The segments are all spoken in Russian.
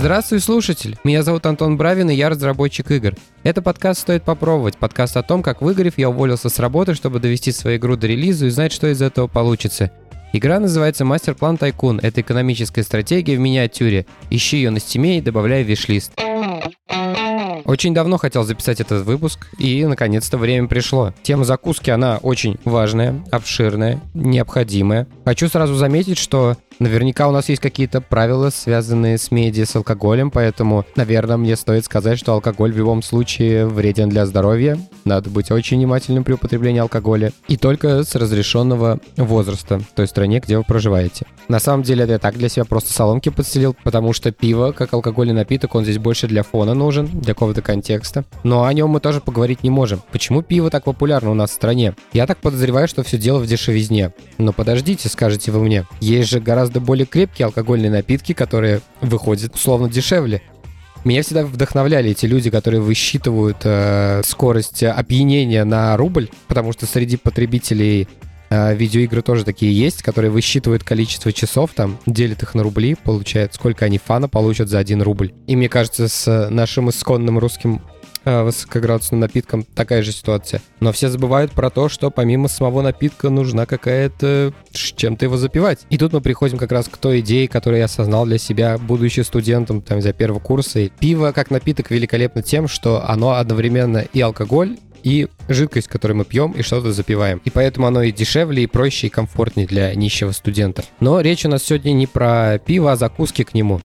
Здравствуй, слушатель! Меня зовут Антон Бравин, и я разработчик игр. Это подкаст «Стоит попробовать», подкаст о том, как выгорев, я уволился с работы, чтобы довести свою игру до релиза и узнать, что из этого получится. Игра называется «Мастер-план Тайкун». Это экономическая стратегия в миниатюре. Ищи ее на стиме и добавляй в виш-лист. Очень давно хотел записать этот выпуск, и наконец-то время пришло. Тема закуски, она очень важная, обширная, необходимая. Хочу сразу заметить, что наверняка у нас есть какие-то правила, связанные с медиа, с алкоголем, поэтому, наверное, мне стоит сказать, что алкоголь в любом случае вреден для здоровья. Надо быть очень внимательным при употреблении алкоголя. И только с разрешенного возраста той стране, где вы проживаете. На самом деле, я так для себя просто соломки подстелил, потому что пиво, как алкогольный напиток, он здесь больше для фона нужен, для какого-то контекста. Но о нем мы тоже поговорить не можем. Почему пиво так популярно у нас в стране? Я так подозреваю, что все дело в дешевизне. Но подождите, скажете вы мне. Есть же гораздо более крепкие алкогольные напитки, которые выходят условно дешевле. Меня всегда вдохновляли эти люди, которые высчитывают э, скорость опьянения на рубль, потому что среди потребителей видеоигры тоже такие есть, которые высчитывают количество часов, там, делят их на рубли, получают, сколько они фана получат за один рубль. И мне кажется, с нашим исконным русским э, высокоградусным напитком такая же ситуация. Но все забывают про то, что помимо самого напитка нужна какая-то... чем-то его запивать. И тут мы приходим как раз к той идее, которую я осознал для себя, будучи студентом, там, за первого курса. И пиво как напиток великолепно тем, что оно одновременно и алкоголь, и жидкость, которую мы пьем и что-то запиваем. И поэтому оно и дешевле, и проще, и комфортнее для нищего студента. Но речь у нас сегодня не про пиво, а закуски к нему.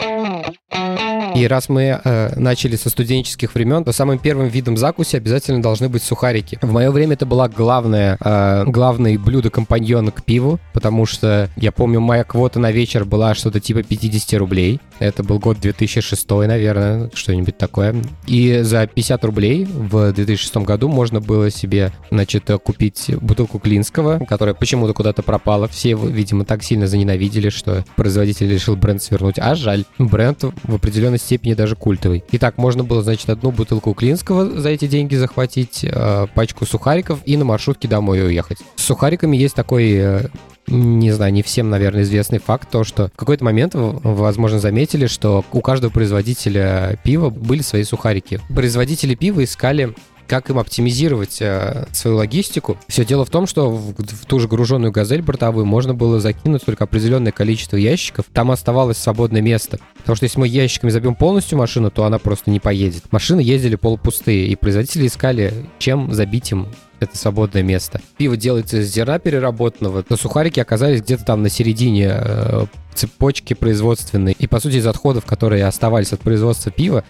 И раз мы э, начали со студенческих времен, то самым первым видом закуси обязательно должны быть сухарики. В мое время это была главное, э, главное блюдо компаньона к пиву, потому что я помню, моя квота на вечер была что-то типа 50 рублей. Это был год 2006, наверное, что-нибудь такое. И за 50 рублей в 2006 году можно было себе, значит, купить бутылку Клинского, которая почему-то куда-то пропала. Все его, видимо, так сильно заненавидели, что производитель решил бренд свернуть. А жаль, бренд в определенной степени даже культовый. Итак, можно было, значит, одну бутылку Клинского за эти деньги захватить, э, пачку сухариков и на маршрутке домой уехать. С сухариками есть такой э, не знаю, не всем, наверное, известный факт, то, что в какой-то момент, возможно, заметили, что у каждого производителя пива были свои сухарики. Производители пива искали как им оптимизировать э, свою логистику. Все дело в том, что в, в ту же груженную газель бортовую можно было закинуть только определенное количество ящиков. Там оставалось свободное место. Потому что если мы ящиками забьем полностью машину, то она просто не поедет. Машины ездили полупустые, и производители искали, чем забить им это свободное место. Пиво делается из зерна переработанного, но сухарики оказались где-то там на середине э, цепочки производственной. И, по сути, из отходов, которые оставались от производства пива,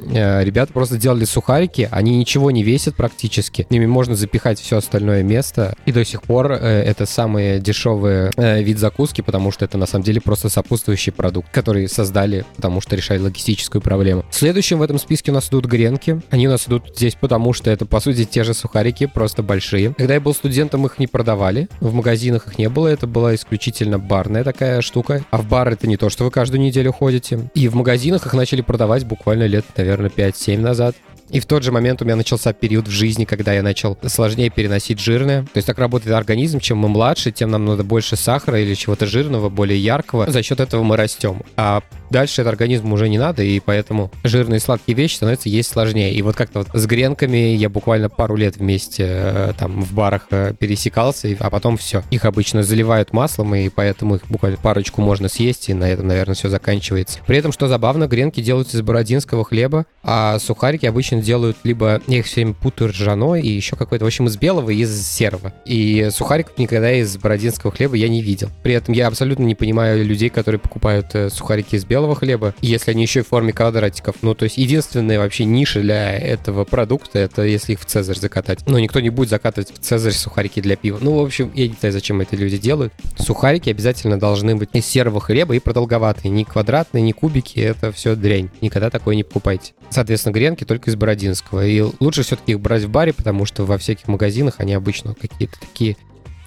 ребята просто делали сухарики, они ничего не весят практически. Ими можно запихать все остальное место. И до сих пор э, это самый дешевый э, вид закуски, потому что это на самом деле просто сопутствующий продукт, который создали, потому что решали логистическую проблему. Следующим в этом списке у нас идут гренки. Они у нас идут здесь потому, что это, по сути, те же сухарики, просто большие. Когда я был студентом, их не продавали. В магазинах их не было. Это была исключительно барная такая штука. А в бар это не то, что вы каждую неделю ходите. И в магазинах их начали продавать буквально лет, наверное, наверное, 5-7 назад. И в тот же момент у меня начался период в жизни, когда я начал сложнее переносить жирное. То есть так работает организм. Чем мы младше, тем нам надо больше сахара или чего-то жирного, более яркого. За счет этого мы растем. А дальше это организму уже не надо, и поэтому жирные и сладкие вещи становятся есть сложнее. И вот как-то вот с гренками я буквально пару лет вместе э, там в барах э, пересекался, а потом все. Их обычно заливают маслом, и поэтому их буквально парочку можно съесть, и на этом, наверное, все заканчивается. При этом, что забавно, гренки делаются из бородинского хлеба, а сухарики обычно делают либо, я их все время путаю ржаной, и еще какой-то, в общем, из белого и из серого. И сухариков никогда из бородинского хлеба я не видел. При этом я абсолютно не понимаю людей, которые покупают э, сухарики из белого белого хлеба, если они еще в форме квадратиков. Ну, то есть единственная вообще ниша для этого продукта, это если их в Цезарь закатать. Но никто не будет закатывать в Цезарь сухарики для пива. Ну, в общем, я не знаю, зачем это люди делают. Сухарики обязательно должны быть из серого хлеба и продолговатые. Не квадратные, не кубики, это все дрянь. Никогда такое не покупайте. Соответственно, гренки только из бородинского. И лучше все-таки их брать в баре, потому что во всяких магазинах они обычно какие-то такие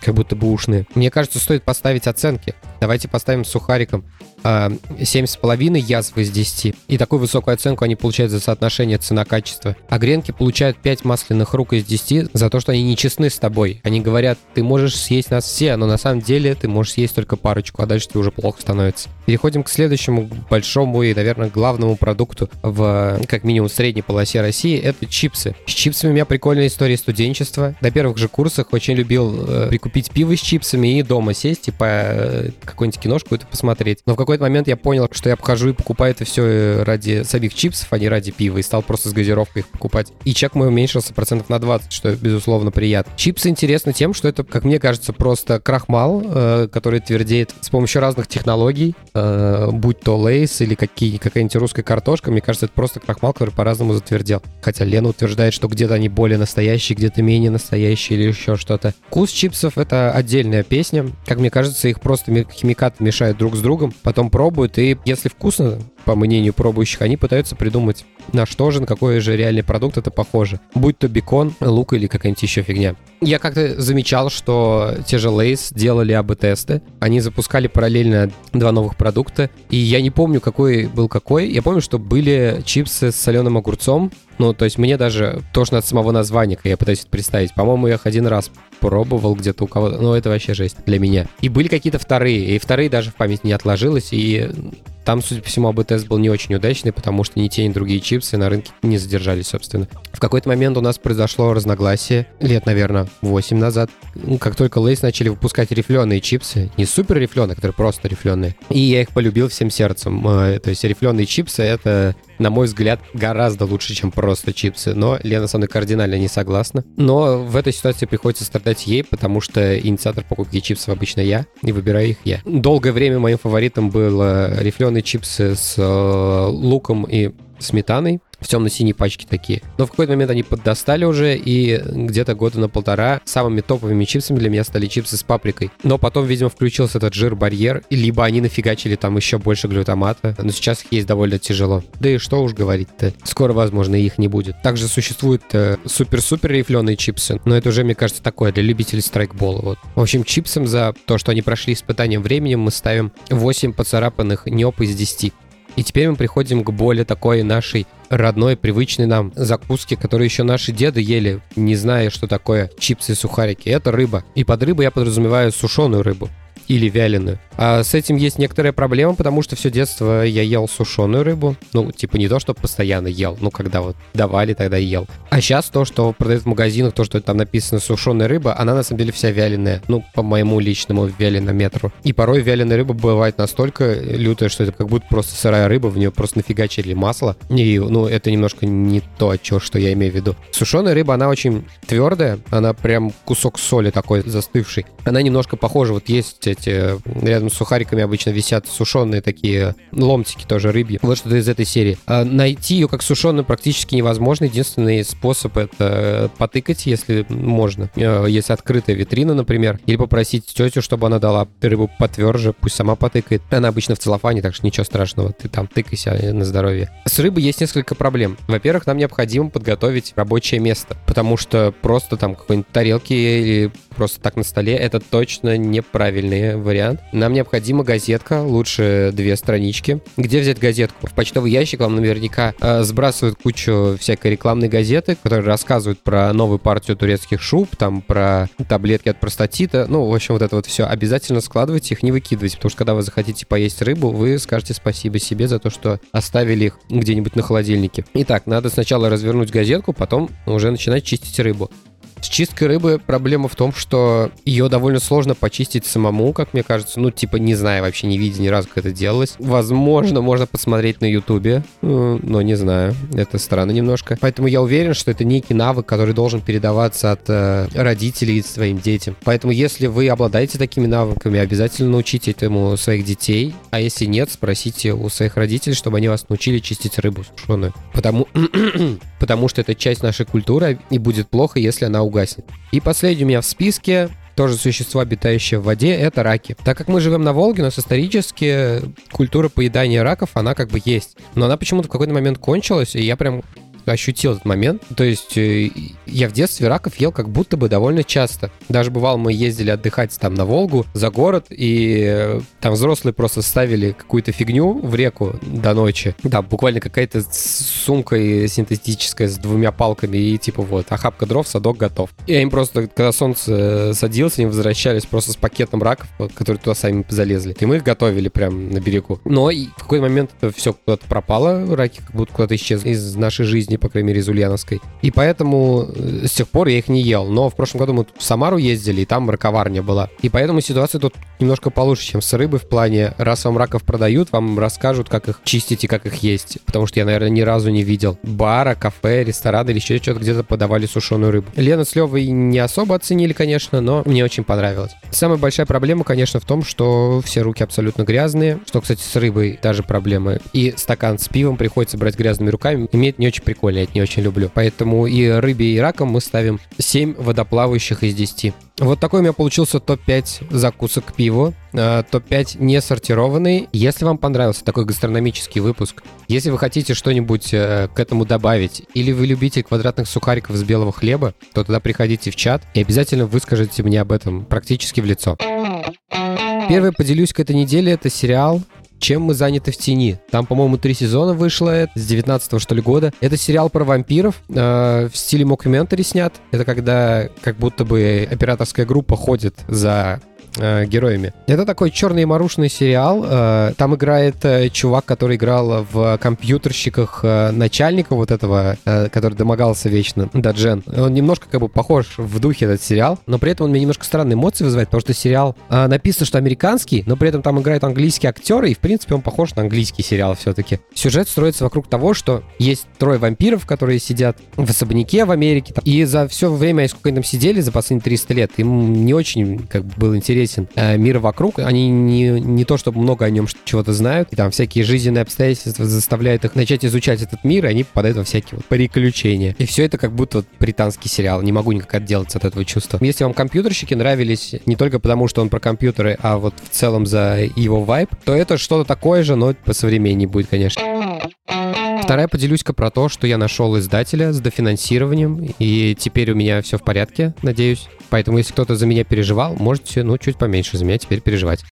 как будто бы ушные. Мне кажется, стоит поставить оценки. Давайте поставим сухариком а, 7,5 язв из 10. И такую высокую оценку они получают за соотношение цена-качество. А гренки получают 5 масляных рук из 10 за то, что они нечестны с тобой. Они говорят, ты можешь съесть нас все, но на самом деле ты можешь съесть только парочку, а дальше тебе уже плохо становится. Переходим к следующему большому и, наверное, главному продукту в, как минимум, средней полосе России. Это чипсы. С чипсами у меня прикольная история студенчества. На первых же курсах очень любил э, прикупить пиво с чипсами и дома сесть и по э, какую-нибудь киношку это посмотреть. Но в какой какой-то момент я понял, что я обхожу и покупаю это все э, ради самих чипсов, а не ради пива, и стал просто с газировкой их покупать. И чек мой уменьшился процентов на 20, что, безусловно, приятно. Чипсы интересны тем, что это, как мне кажется, просто крахмал, э, который твердеет с помощью разных технологий, э, будь то лейс или какие, какая-нибудь русская картошка, мне кажется, это просто крахмал, который по-разному затвердел. Хотя Лена утверждает, что где-то они более настоящие, где-то менее настоящие или еще что-то. Вкус чипсов — это отдельная песня. Как мне кажется, их просто химикаты мешают друг с другом, потом пробуют, и если вкусно, по мнению пробующих, они пытаются придумать, на что же, на какой же реальный продукт это похоже. Будь то бекон, лук или какая-нибудь еще фигня. Я как-то замечал, что те же Lays делали АБ-тесты. Они запускали параллельно два новых продукта. И я не помню, какой был какой. Я помню, что были чипсы с соленым огурцом. Ну, то есть мне даже тошно от самого названия, я пытаюсь это представить. По-моему, я их один раз пробовал где-то у кого-то. Ну, это вообще жесть для меня. И были какие-то вторые. И вторые даже в память не отложилось. И там, судя по всему, АБ-тест был не очень удачный, потому что ни те, ни другие чипсы на рынке не задержались, собственно. В какой-то момент у нас произошло разногласие, лет, наверное, 8 назад. Как только Lay's начали выпускать рифленые чипсы, не супер рифленые, которые просто рифленые, и я их полюбил всем сердцем. Э, то есть рифленые чипсы — это, на мой взгляд, гораздо лучше, чем просто чипсы. Но Лена со мной кардинально не согласна. Но в этой ситуации приходится страдать ей, потому что инициатор покупки чипсов обычно я, и выбираю их я. Долгое время моим фаворитом был рифленый зеленые чипсы с э, луком и сметаной в темно-синей пачке такие. Но в какой-то момент они поддостали уже, и где-то года на полтора самыми топовыми чипсами для меня стали чипсы с паприкой. Но потом, видимо, включился этот жир-барьер, либо они нафигачили там еще больше глютамата, но сейчас их есть довольно тяжело. Да и что уж говорить-то, скоро, возможно, их не будет. Также существуют э, супер-супер рифленые чипсы, но это уже, мне кажется, такое для любителей страйкбола. Вот. В общем, чипсам за то, что они прошли испытанием временем, мы ставим 8 поцарапанных неп из 10. И теперь мы приходим к более такой нашей родной, привычной нам закуске, которую еще наши деды ели, не зная, что такое чипсы и сухарики. Это рыба. И под рыбой я подразумеваю сушеную рыбу или вяленую. А с этим есть некоторая проблема, потому что все детство я ел сушеную рыбу. Ну, типа не то, что постоянно ел, ну, когда вот давали, тогда ел. А сейчас то, что продают в магазинах, то, что там написано сушеная рыба, она на самом деле вся вяленая. Ну, по моему личному вяленометру. И порой вяленая рыба бывает настолько лютая, что это как будто просто сырая рыба, в нее просто нафигачили масло. И, ну, это немножко не то, что, что я имею в виду. Сушеная рыба, она очень твердая, она прям кусок соли такой застывший. Она немножко похожа, вот есть рядом рядом с сухариками обычно висят сушеные такие ломтики тоже рыбьи. Вот что-то из этой серии. А найти ее как сушеную практически невозможно. Единственный способ это потыкать, если можно. Э, если открытая витрина, например. Или попросить тетю, чтобы она дала рыбу потверже, пусть сама потыкает. Она обычно в целлофане, так что ничего страшного. Ты там тыкайся на здоровье. С рыбой есть несколько проблем. Во-первых, нам необходимо подготовить рабочее место, потому что просто там какой-нибудь тарелки или просто так на столе, это точно вариант. Нам необходима газетка, лучше две странички. Где взять газетку? В почтовый ящик вам наверняка э, сбрасывают кучу всякой рекламной газеты, которые рассказывают про новую партию турецких шуб, там про таблетки от простатита. Ну, в общем, вот это вот все. Обязательно складывайте их, не выкидывайте, потому что когда вы захотите поесть рыбу, вы скажете спасибо себе за то, что оставили их где-нибудь на холодильнике. Итак, надо сначала развернуть газетку, потом уже начинать чистить рыбу. С чисткой рыбы проблема в том, что ее довольно сложно почистить самому, как мне кажется. Ну, типа, не знаю, вообще не видя ни разу, как это делалось. Возможно, можно посмотреть на Ютубе, э, но не знаю. Это странно немножко. Поэтому я уверен, что это некий навык, который должен передаваться от э, родителей своим детям. Поэтому, если вы обладаете такими навыками, обязательно научите этому своих детей. А если нет, спросите у своих родителей, чтобы они вас научили чистить рыбу сушеную. Потому, потому что это часть нашей культуры, и будет плохо, если она угаснет. И последний у меня в списке тоже существо, обитающее в воде, это раки. Так как мы живем на Волге, у нас исторически культура поедания раков, она как бы есть. Но она почему-то в какой-то момент кончилась, и я прям ощутил этот момент. То есть э, я в детстве раков ел как будто бы довольно часто. Даже бывало, мы ездили отдыхать там на Волгу, за город, и э, там взрослые просто ставили какую-то фигню в реку до ночи. Да, буквально какая-то сумка синтетическая с двумя палками, и типа вот, охапка дров, садок готов. И они просто, когда солнце садилось, они возвращались просто с пакетом раков, которые туда сами залезли. И мы их готовили прям на берегу. Но и в какой-то момент все куда-то пропало, раки как будто куда-то исчезли из нашей жизни, по крайней мере, из Ульяновской. И поэтому э, с тех пор я их не ел. Но в прошлом году мы в Самару ездили, и там раковарня была. И поэтому ситуация тут немножко получше, чем с рыбой в плане, раз вам раков продают, вам расскажут, как их чистить и как их есть. Потому что я, наверное, ни разу не видел бара, кафе, ресторана или еще что-то где-то подавали сушеную рыбу. Лена с Левой не особо оценили, конечно, но мне очень понравилось. Самая большая проблема, конечно, в том, что все руки абсолютно грязные, что, кстати, с рыбой даже проблемы. И стакан с пивом приходится брать грязными руками. И мне это не очень прикольно, это не очень люблю. Поэтому и рыбе, и раком мы ставим 7 водоплавающих из 10. Вот такой у меня получился топ-5 закусок к пиву. Э, топ-5 не сортированный. Если вам понравился такой гастрономический выпуск, если вы хотите что-нибудь э, к этому добавить, или вы любите квадратных сухариков из белого хлеба, то тогда приходите в чат и обязательно выскажите мне об этом практически в лицо. Первый поделюсь к этой неделе, это сериал чем мы заняты в тени. Там, по-моему, три сезона вышло, с 19 что ли года. Это сериал про вампиров, э, в стиле мокьюментари снят. Это когда как будто бы операторская группа ходит за э, героями. Это такой черноюморушный сериал. Э, там играет э, чувак, который играл в компьютерщиках э, начальника вот этого, э, который домогался вечно, Даджен. Он немножко как бы похож в духе этот сериал, но при этом он мне немножко странные эмоции вызывает, потому что сериал э, написано, что американский, но при этом там играют английские актеры, и в принципе он похож на английский сериал все-таки. Сюжет строится вокруг того, что есть трое вампиров, которые сидят в особняке в Америке, и за все время, сколько они там сидели, за последние 300 лет, им не очень как бы был интересен интересен э, мир вокруг. Они не, не то, чтобы много о нем чего-то знают, и там всякие жизненные обстоятельства заставляют их начать изучать этот мир, и они попадают во всякие вот приключения. И все это как будто вот британский сериал. Не могу никак отделаться от этого чувства. Если вам компьютерщики нравились не только потому, что он про компьютеры, а вот в целом за его вайб, то это что-то такое же, но по современнее будет, конечно. Вторая поделюсь-ка про то, что я нашел издателя с дофинансированием, и теперь у меня все в порядке, надеюсь. Поэтому, если кто-то за меня переживал, можете, ну, чуть поменьше за меня теперь переживать.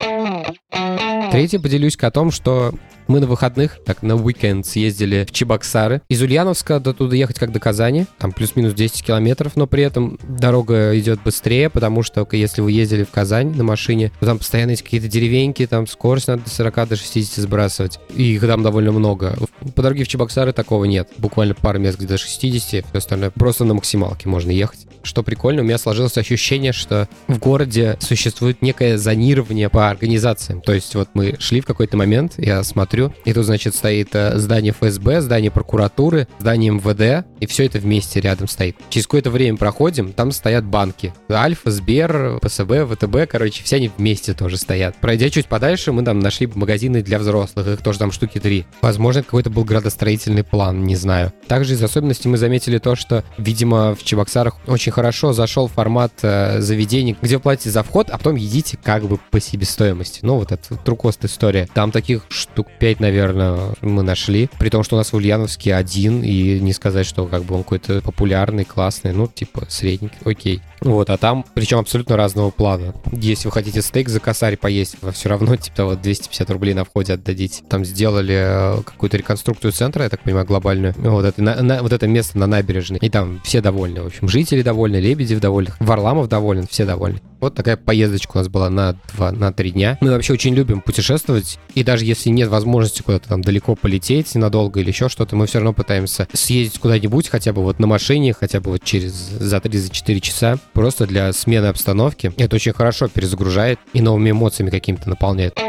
Третье, поделюсь о том, что мы на выходных, так, на уикенд съездили в Чебоксары. Из Ульяновска до туда ехать как до Казани, там плюс-минус 10 километров, но при этом дорога идет быстрее, потому что если вы ездили в Казань на машине, то там постоянно есть какие-то деревеньки, там скорость надо до 40 до 60 сбрасывать. И их там довольно много. По дороге в Чебоксары такого нет. Буквально пару мест где до 60, все остальное просто на максималке можно ехать. Что прикольно, у меня сложилось ощущение, что в городе существует некое зонирование по организациям. То есть вот мы шли в какой-то момент, я смотрю, смотрю, и тут, значит, стоит э, здание ФСБ, здание прокуратуры, здание МВД, и все это вместе рядом стоит. Через какое-то время проходим, там стоят банки. Альфа, Сбер, ПСБ, ВТБ, короче, все они вместе тоже стоят. Пройдя чуть подальше, мы там нашли магазины для взрослых, их тоже там штуки три. Возможно, какой-то был градостроительный план, не знаю. Также из особенностей мы заметили то, что, видимо, в Чебоксарах очень хорошо зашел формат э, заведений, где платите за вход, а потом едите как бы по себестоимости. Ну, вот это трукост история. Там таких штук 5 5, наверное, мы нашли. При том, что у нас в Ульяновске один, и не сказать, что как бы он какой-то популярный, классный, ну, типа, средний, окей. Вот, а там, причем абсолютно разного плана. Если вы хотите стейк за косарь поесть, вы все равно, типа, вот 250 рублей на входе отдадите. Там сделали э, какую-то реконструкцию центра, я так понимаю, глобальную. Вот это, на, на, вот это место на набережной. И там все довольны, в общем. Жители довольны, Лебедев довольны, Варламов доволен, все довольны. Вот такая поездочка у нас была на два, на три дня. Мы вообще очень любим путешествовать, и даже если нет возможности куда-то там далеко полететь ненадолго или еще что-то, мы все равно пытаемся съездить куда-нибудь, хотя бы вот на машине, хотя бы вот через за 3-4 часа, просто для смены обстановки. Это очень хорошо перезагружает и новыми эмоциями какими-то наполняет.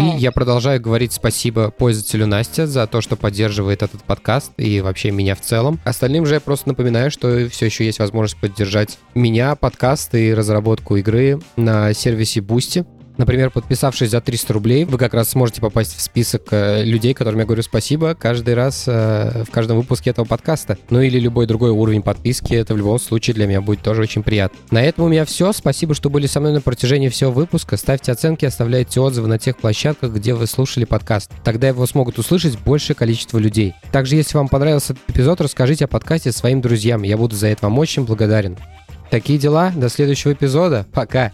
И я продолжаю говорить спасибо пользователю Настя за то, что поддерживает этот подкаст и вообще меня в целом. Остальным же я просто напоминаю, что все еще есть возможность поддержать меня, подкаст и разработку игры на сервисе Boosty. Например, подписавшись за 300 рублей, вы как раз сможете попасть в список э, людей, которым я говорю спасибо каждый раз э, в каждом выпуске этого подкаста. Ну или любой другой уровень подписки, это в любом случае для меня будет тоже очень приятно. На этом у меня все. Спасибо, что были со мной на протяжении всего выпуска. Ставьте оценки, оставляйте отзывы на тех площадках, где вы слушали подкаст. Тогда его смогут услышать большее количество людей. Также, если вам понравился этот эпизод, расскажите о подкасте своим друзьям. Я буду за это вам очень благодарен. Такие дела. До следующего эпизода. Пока.